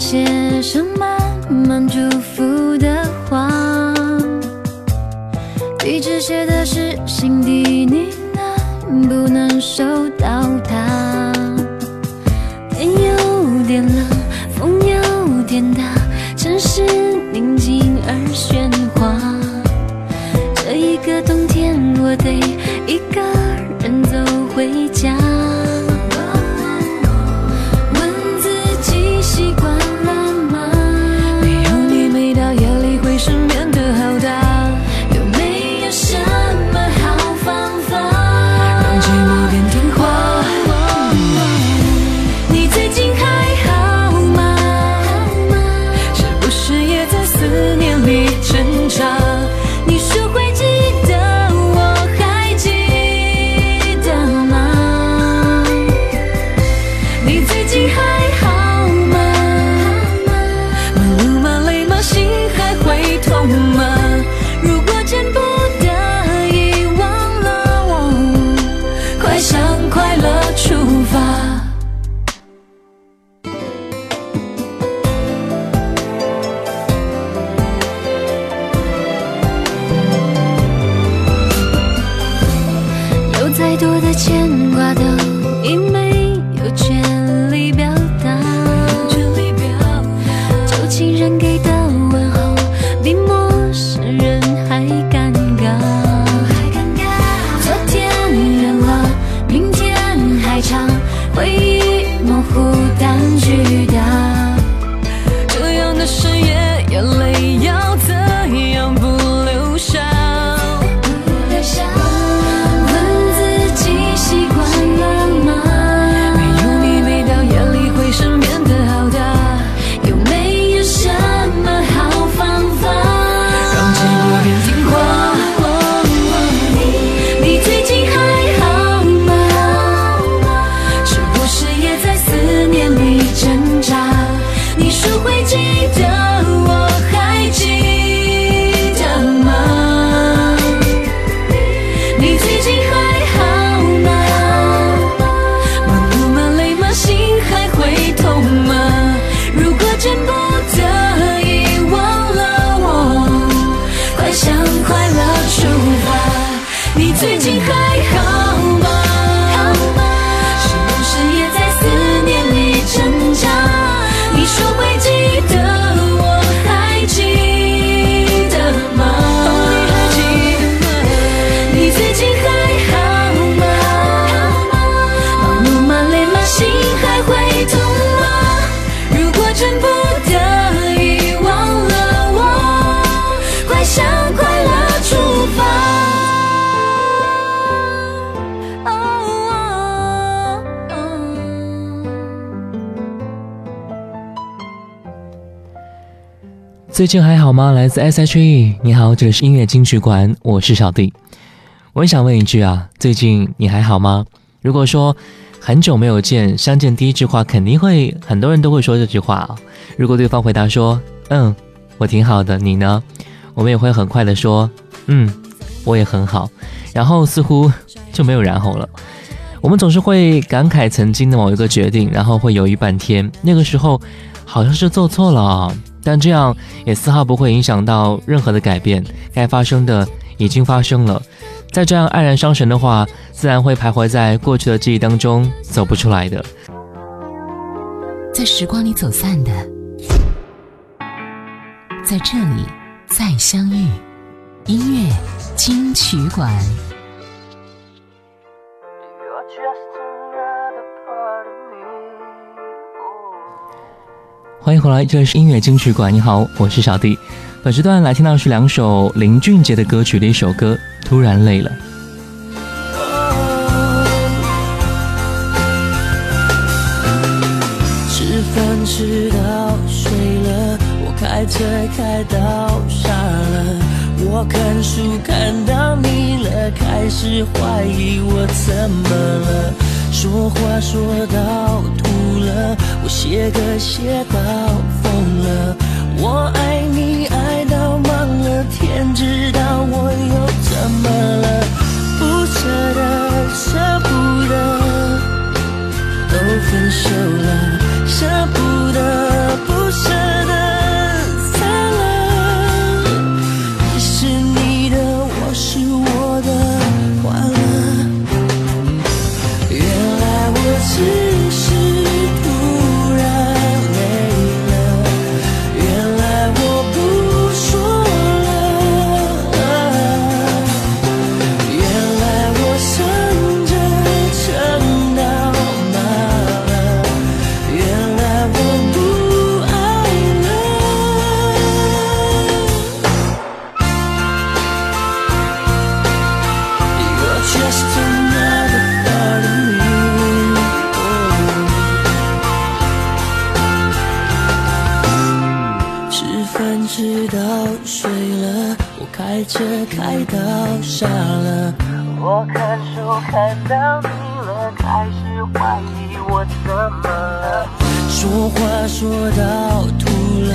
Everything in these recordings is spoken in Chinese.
写上满满祝福的话，地址写的是心底你能不能收到它？天有点冷，风有点大，城市宁静而喧哗。这一个冬天，我得一个人走回家。最近还好吗？来自 S.H.E，你好，这里是音乐金曲馆，我是小弟。我也想问一句啊，最近你还好吗？如果说很久没有见，相见第一句话肯定会很多人都会说这句话。如果对方回答说嗯，我挺好的，你呢？我们也会很快的说嗯，我也很好，然后似乎就没有然后了。我们总是会感慨曾经的某一个决定，然后会犹豫半天，那个时候好像是做错了。但这样也丝毫不会影响到任何的改变，该发生的已经发生了。再这样黯然伤神的话，自然会徘徊在过去的记忆当中，走不出来的。在时光里走散的，在这里再相遇。音乐金曲馆。欢迎回来，这里是音乐金曲馆。你好，我是小弟。本时段来听到是两首林俊杰的歌曲的一首歌，《突然累了》。吃饭吃到睡了，我开车开到傻了，我看书看到腻了，开始怀疑我怎么了，说话说到吐我写歌写到疯了，我爱你爱到忘了，天知道我又怎么了，不舍得舍不得，都分手了。舍不开车开到傻了，我看书看到你了，开始怀疑我怎么了。说话说到吐了，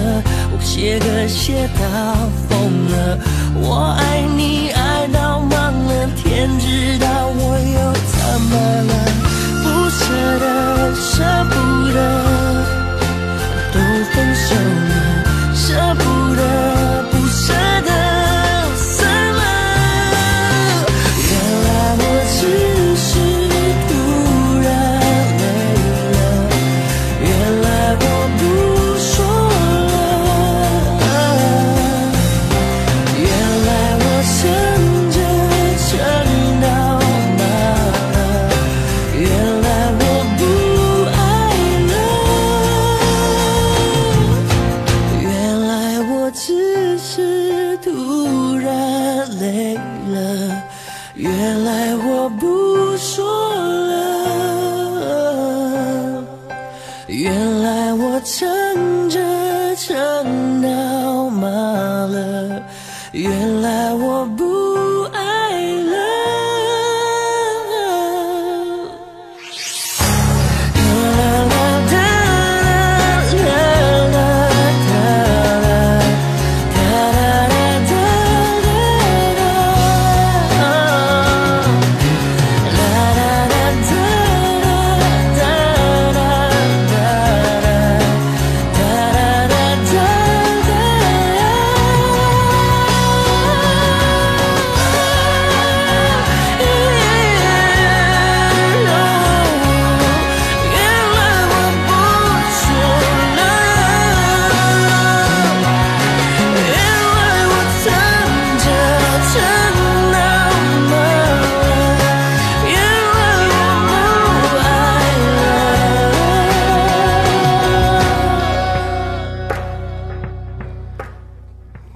我写歌写到疯了，我爱你爱到忘了，天知道我又怎么了，不舍得舍不得，都分手了，舍不得不舍得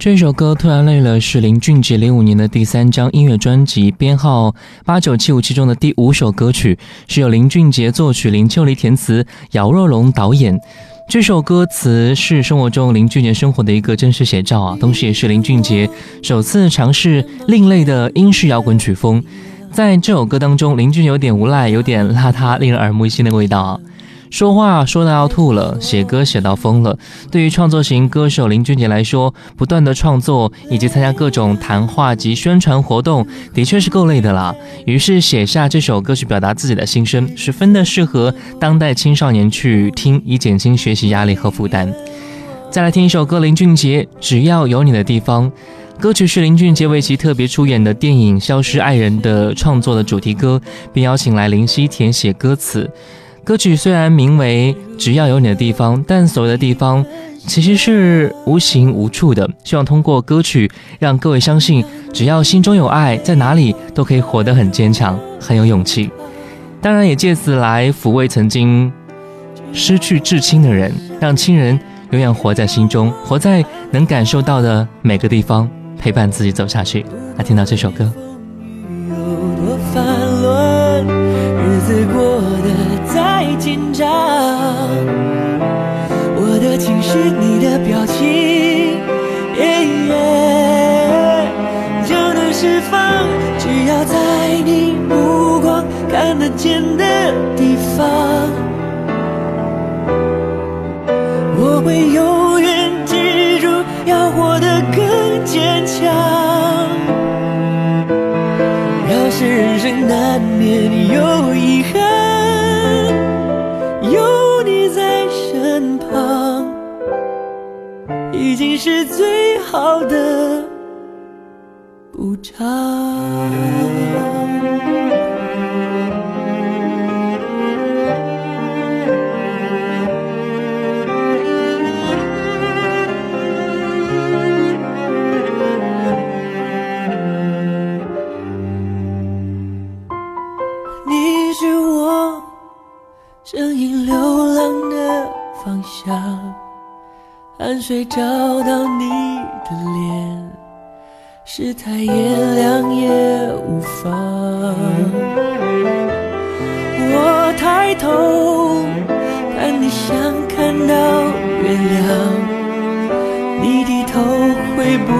这首歌突然累了，是林俊杰零五年的第三张音乐专辑编号八九七五七中的第五首歌曲，是由林俊杰作曲、林秋离填词、姚若龙导演。这首歌词是生活中林俊杰生活的一个真实写照啊，同时也是林俊杰首次尝试另类的英式摇滚曲风。在这首歌当中，林俊有点无赖，有点邋遢，令人耳目一新的味道。说话说到要吐了，写歌写到疯了。对于创作型歌手林俊杰来说，不断的创作以及参加各种谈话及宣传活动，的确是够累的啦。于是写下这首歌曲，表达自己的心声，十分的适合当代青少年去听，以减轻学习压力和负担。再来听一首歌，林俊杰《只要有你的地方》。歌曲是林俊杰为其特别出演的电影《消失爱人》的创作的主题歌，并邀请来林夕填写歌词。歌曲虽然名为《只要有你的地方》，但所谓的地方其实是无形无处的。希望通过歌曲让各位相信，只要心中有爱，在哪里都可以活得很坚强，很有勇气。当然，也借此来抚慰曾经失去至亲的人，让亲人永远活在心中，活在能感受到的每个地方，陪伴自己走下去。来听到这首歌。有多烦乱，日子过得紧张，我的情绪，你的表情，就能释放。只要在你目光看得见的地方，我会永远记住，要活得更坚强。要是已经是最好的补偿。水找到你的脸，是太炎凉也无妨。我抬头看你，像看到月亮。你低头会不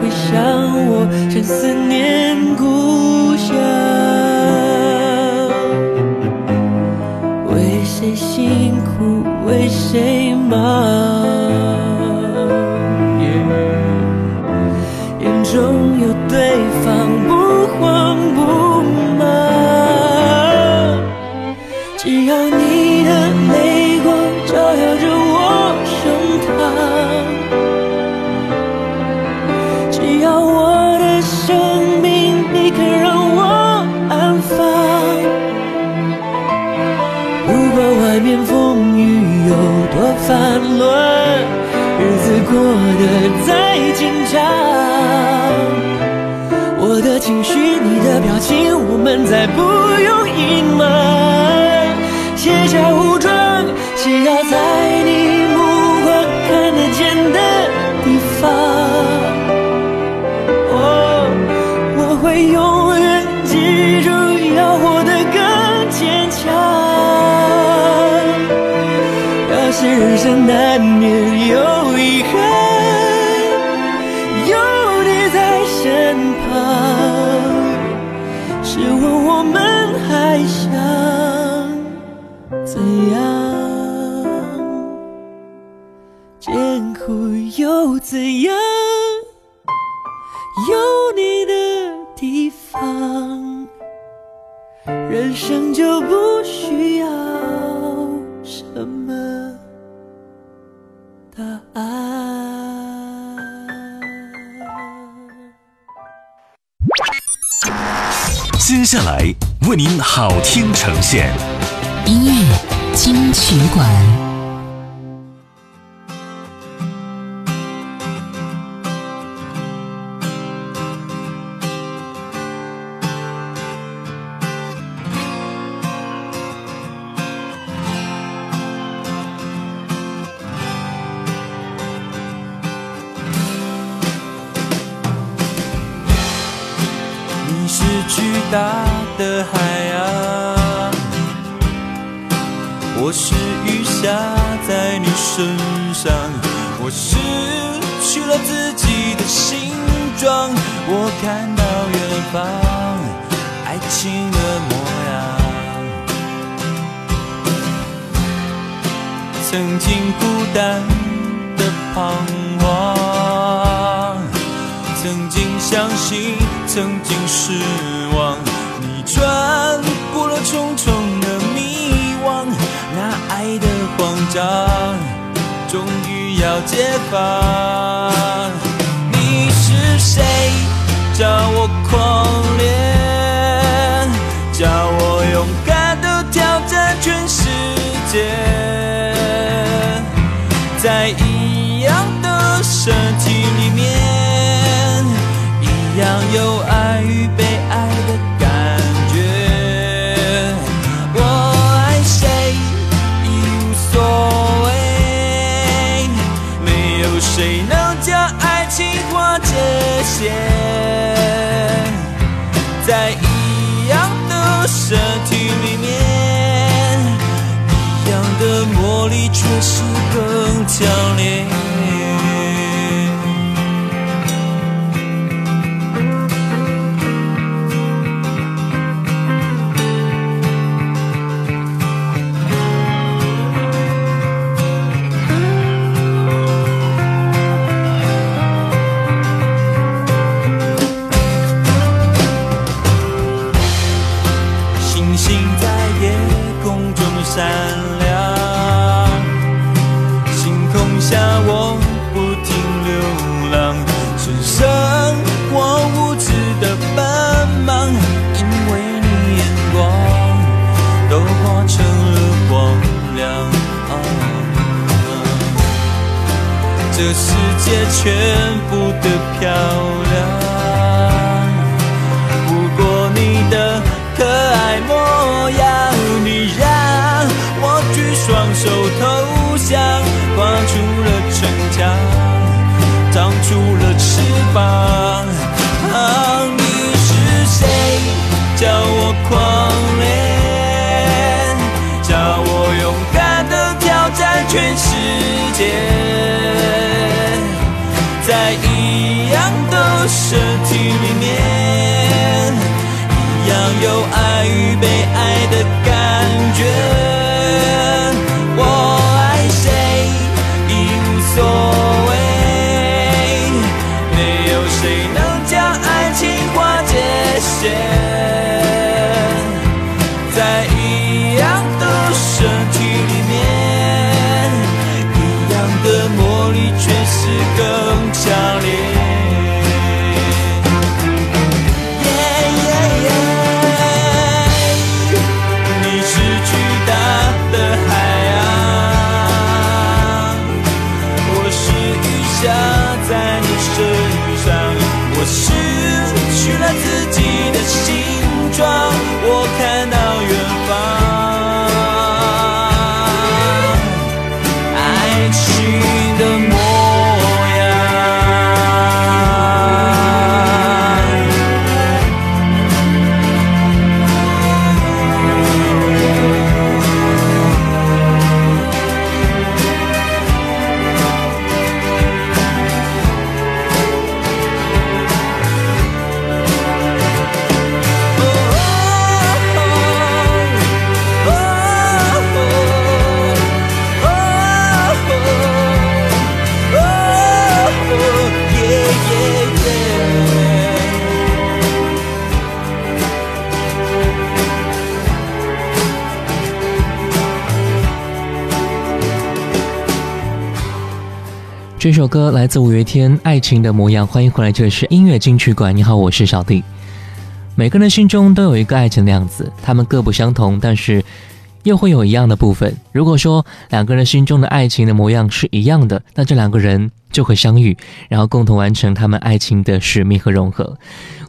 会想我？正思念故乡。为谁辛苦为谁忙？对方，试问我们还想怎样？艰苦又怎样？下来为您好听呈现，音乐金曲馆，我是雨下在你身上，我失去了自己的形状，我看到远方爱情的模样。曾经孤单的彷徨，曾经相信，曾经失望。你穿过了重重慌张，终于要解放。你是谁？叫我狂恋，叫我勇敢的挑战全世界。在一样的身体里面，一样有爱与被在一样的身体里面，一样的魔力却是更强烈。也全部的飘这首歌来自五月天《爱情的模样》，欢迎回来，这里是音乐金曲馆。你好，我是小弟。每个人心中都有一个爱情的样子，他们各不相同，但是又会有一样的部分。如果说两个人心中的爱情的模样是一样的，那这两个人就会相遇，然后共同完成他们爱情的使命和融合。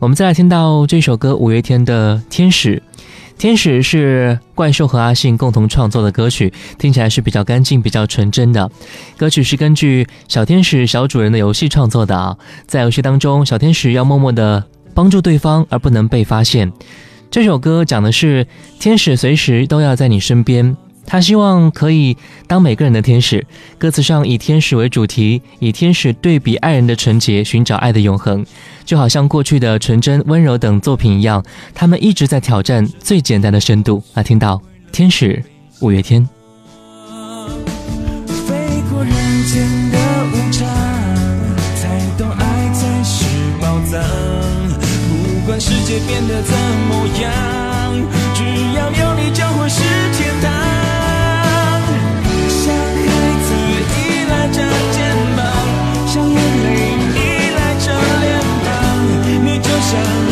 我们再来听到这首歌，五月天的《天使》。天使是怪兽和阿信共同创作的歌曲，听起来是比较干净、比较纯真的。歌曲是根据小天使小主人的游戏创作的啊，在游戏当中，小天使要默默的帮助对方，而不能被发现。这首歌讲的是天使随时都要在你身边。他希望可以当每个人的天使。歌词上以天使为主题，以天使对比爱人的纯洁，寻找爱的永恒，就好像过去的纯真、温柔等作品一样，他们一直在挑战最简单的深度。啊，听到天使，五月天。飞过人间的无常，才懂爱才是宝藏。不管世界变得怎么样，只要有你就会是天堂。庞，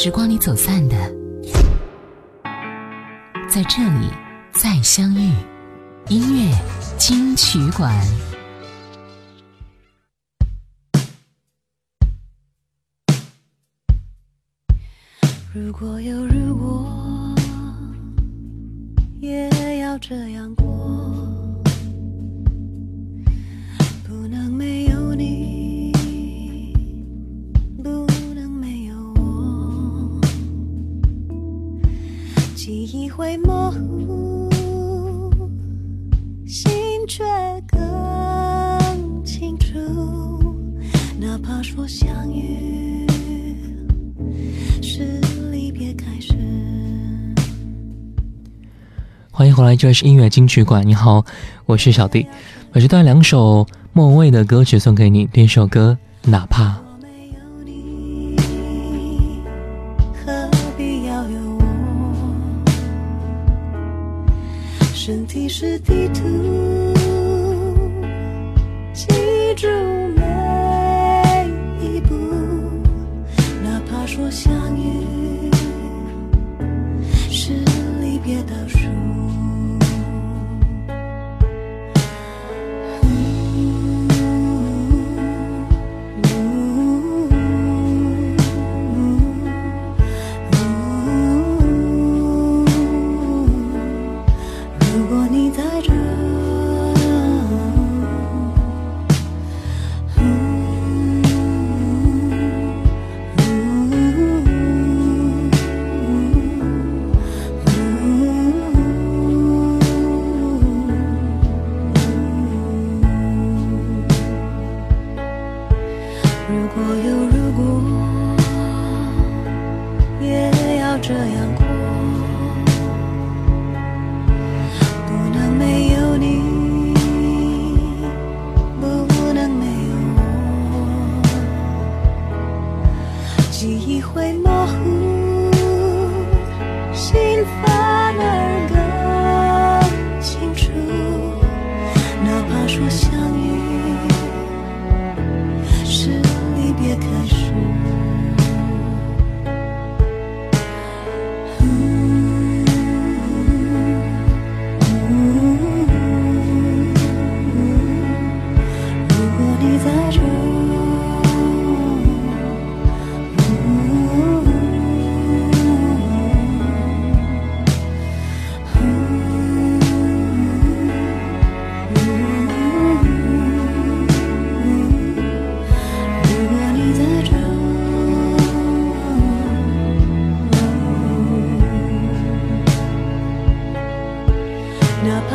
时光里走散的在这里再相遇音乐金曲馆。如果有如果也要这样过。会模糊，心却更清楚。哪怕说相遇是离别开始。欢迎回来，这里是音乐金曲馆。你好，我是小弟，我是带两首莫文蔚的歌曲送给你。第一首歌《哪怕》。是地图。这样。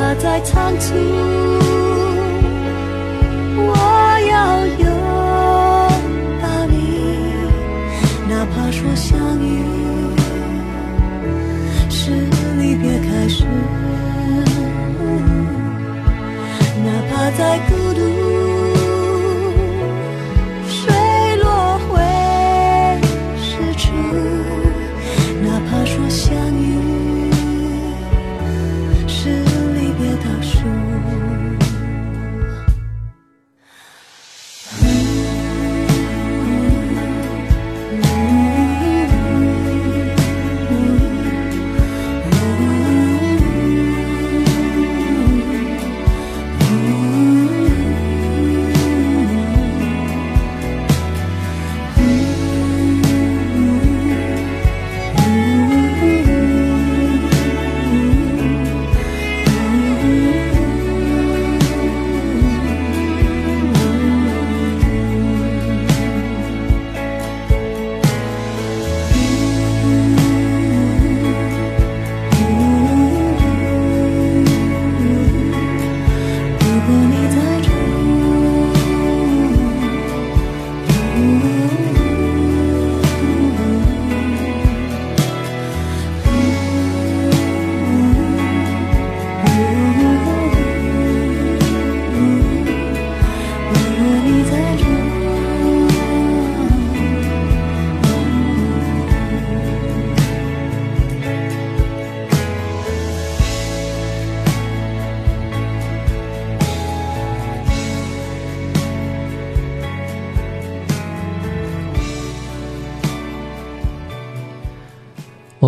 它在仓促。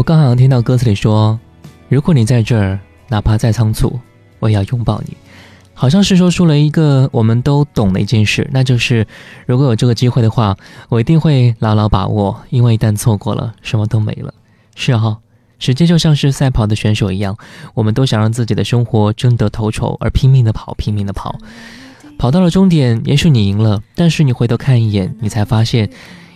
刚好听到歌词里说：“如果你在这儿，哪怕再仓促，我也要拥抱你。”好像是说出了一个我们都懂的一件事，那就是如果有这个机会的话，我一定会牢牢把握，因为一旦错过了，什么都没了。是哈、时间就像是赛跑的选手一样，我们都想让自己的生活争得头筹，而拼命的跑，拼命的跑，跑到了终点，也许你赢了，但是你回头看一眼，你才发现，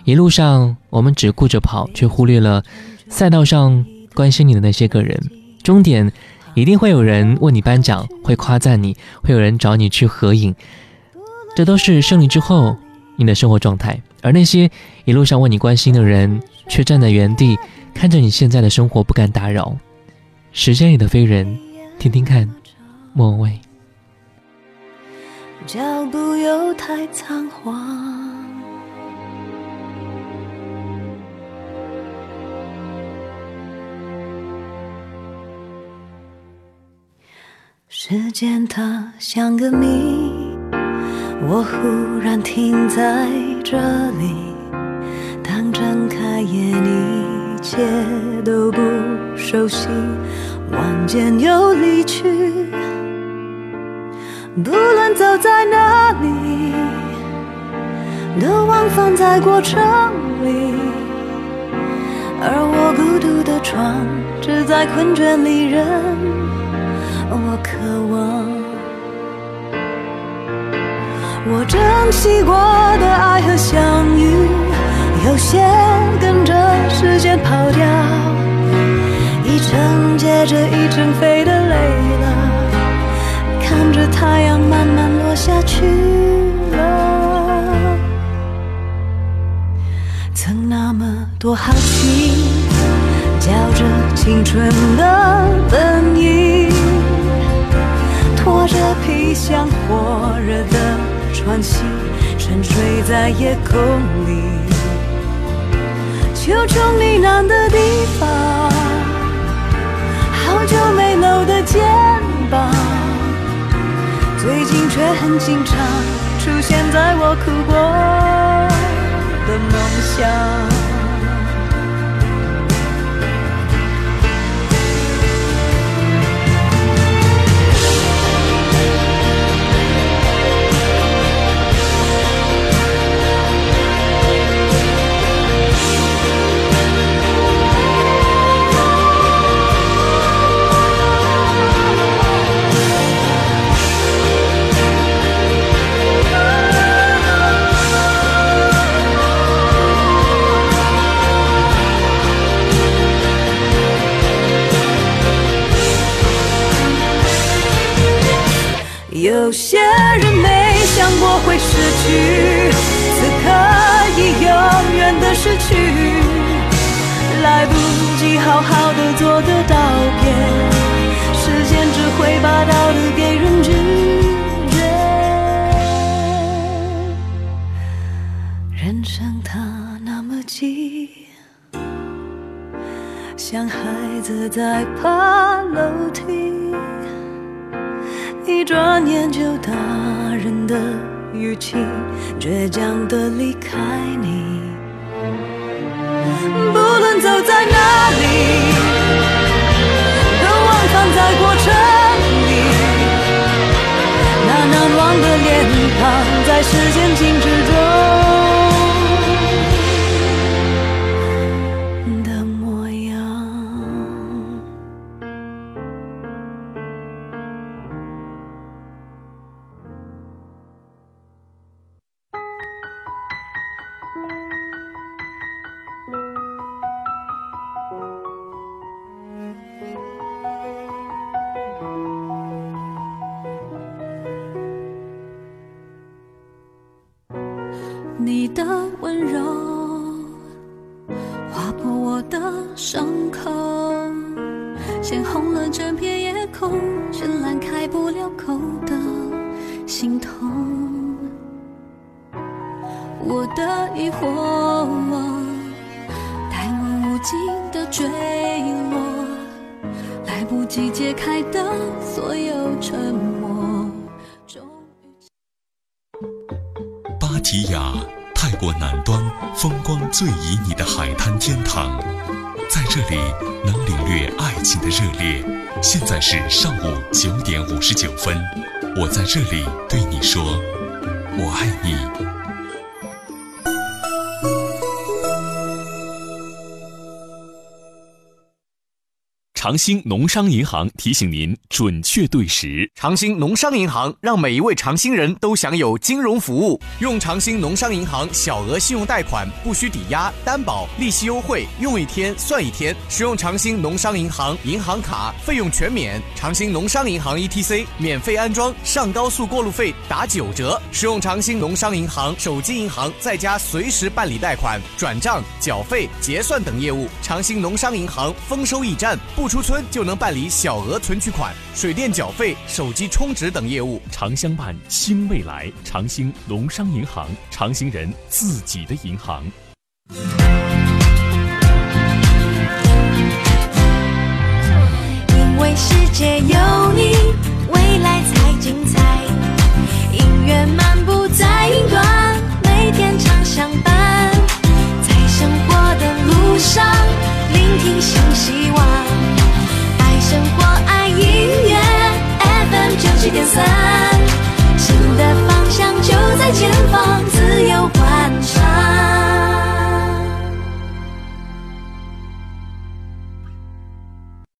一路上我们只顾着跑，却忽略了赛道上关心你的那些个人。终点一定会有人为你颁奖，会夸赞你，会有人找你去合影，这都是胜利之后你的生活状态。而那些一路上为你关心的人，却站在原地看着你现在的生活，不敢打扰。时间里的飞人，听听看，莫文蔚。脚步又太仓皇。时间它像个谜，我忽然停在这里。当睁开眼，一切都不熟悉，望见又离去。不论走在哪里，都往返在过程里，而我孤独的床，只在困倦里任我渴望。我珍惜过的爱和相遇，有些跟着时间跑掉，一程接着一程飞的累了。看着太阳慢慢落下去了，曾那么多好奇，叫着青春的本意，着皮箱火热的喘息，沉睡在夜空里，求求你难的地方，好久没搂的肩膀。最近却很经常出现在我哭过的梦乡。有些人没想过会失去，此刻已永远的失去，来不及好好的做个道别，时间只会把道理给人拒绝。人生它那么急，像孩子在爬楼梯。转眼就大人的语气，倔强的离开你。不论走在哪里，都忘放在过程里。那难忘的脸庞，在时间静止你的温柔划破我的伤口，鲜红了整片夜空，绚烂开不了口的心痛。我的疑惑，带我无尽的坠落，来不及解开的所有沉默。泰国南端风光最旖旎的海滩天堂，在这里能领略爱情的热烈。现在是上午九点五十九分，我在这里对你说，我爱你。长兴农商银行提醒您准确对时。长兴农商银行让每一位长兴人都享有金融服务。用长兴农商银行小额信用贷款，不需抵押、担保，利息优惠，用一天算一天。使用长兴农商银行银行卡，费用全免。长兴农商银行 ETC 免费安装，上高速过路费打九折。使用长兴农商银行手机银行，在家随时办理贷款、转账、缴费、结算等业务。长兴农商银行丰收驿站不。出村就能办理小额存取款、水电缴费、手机充值等业务。长相伴，新未来。长兴农商银行，长兴人自己的银行。因为世界有你，未来才精彩。音乐漫步在云端，每天常相伴，在生活的路上，聆听新希望。生活爱音乐，FM 九七点三，新的方向就在前方。自由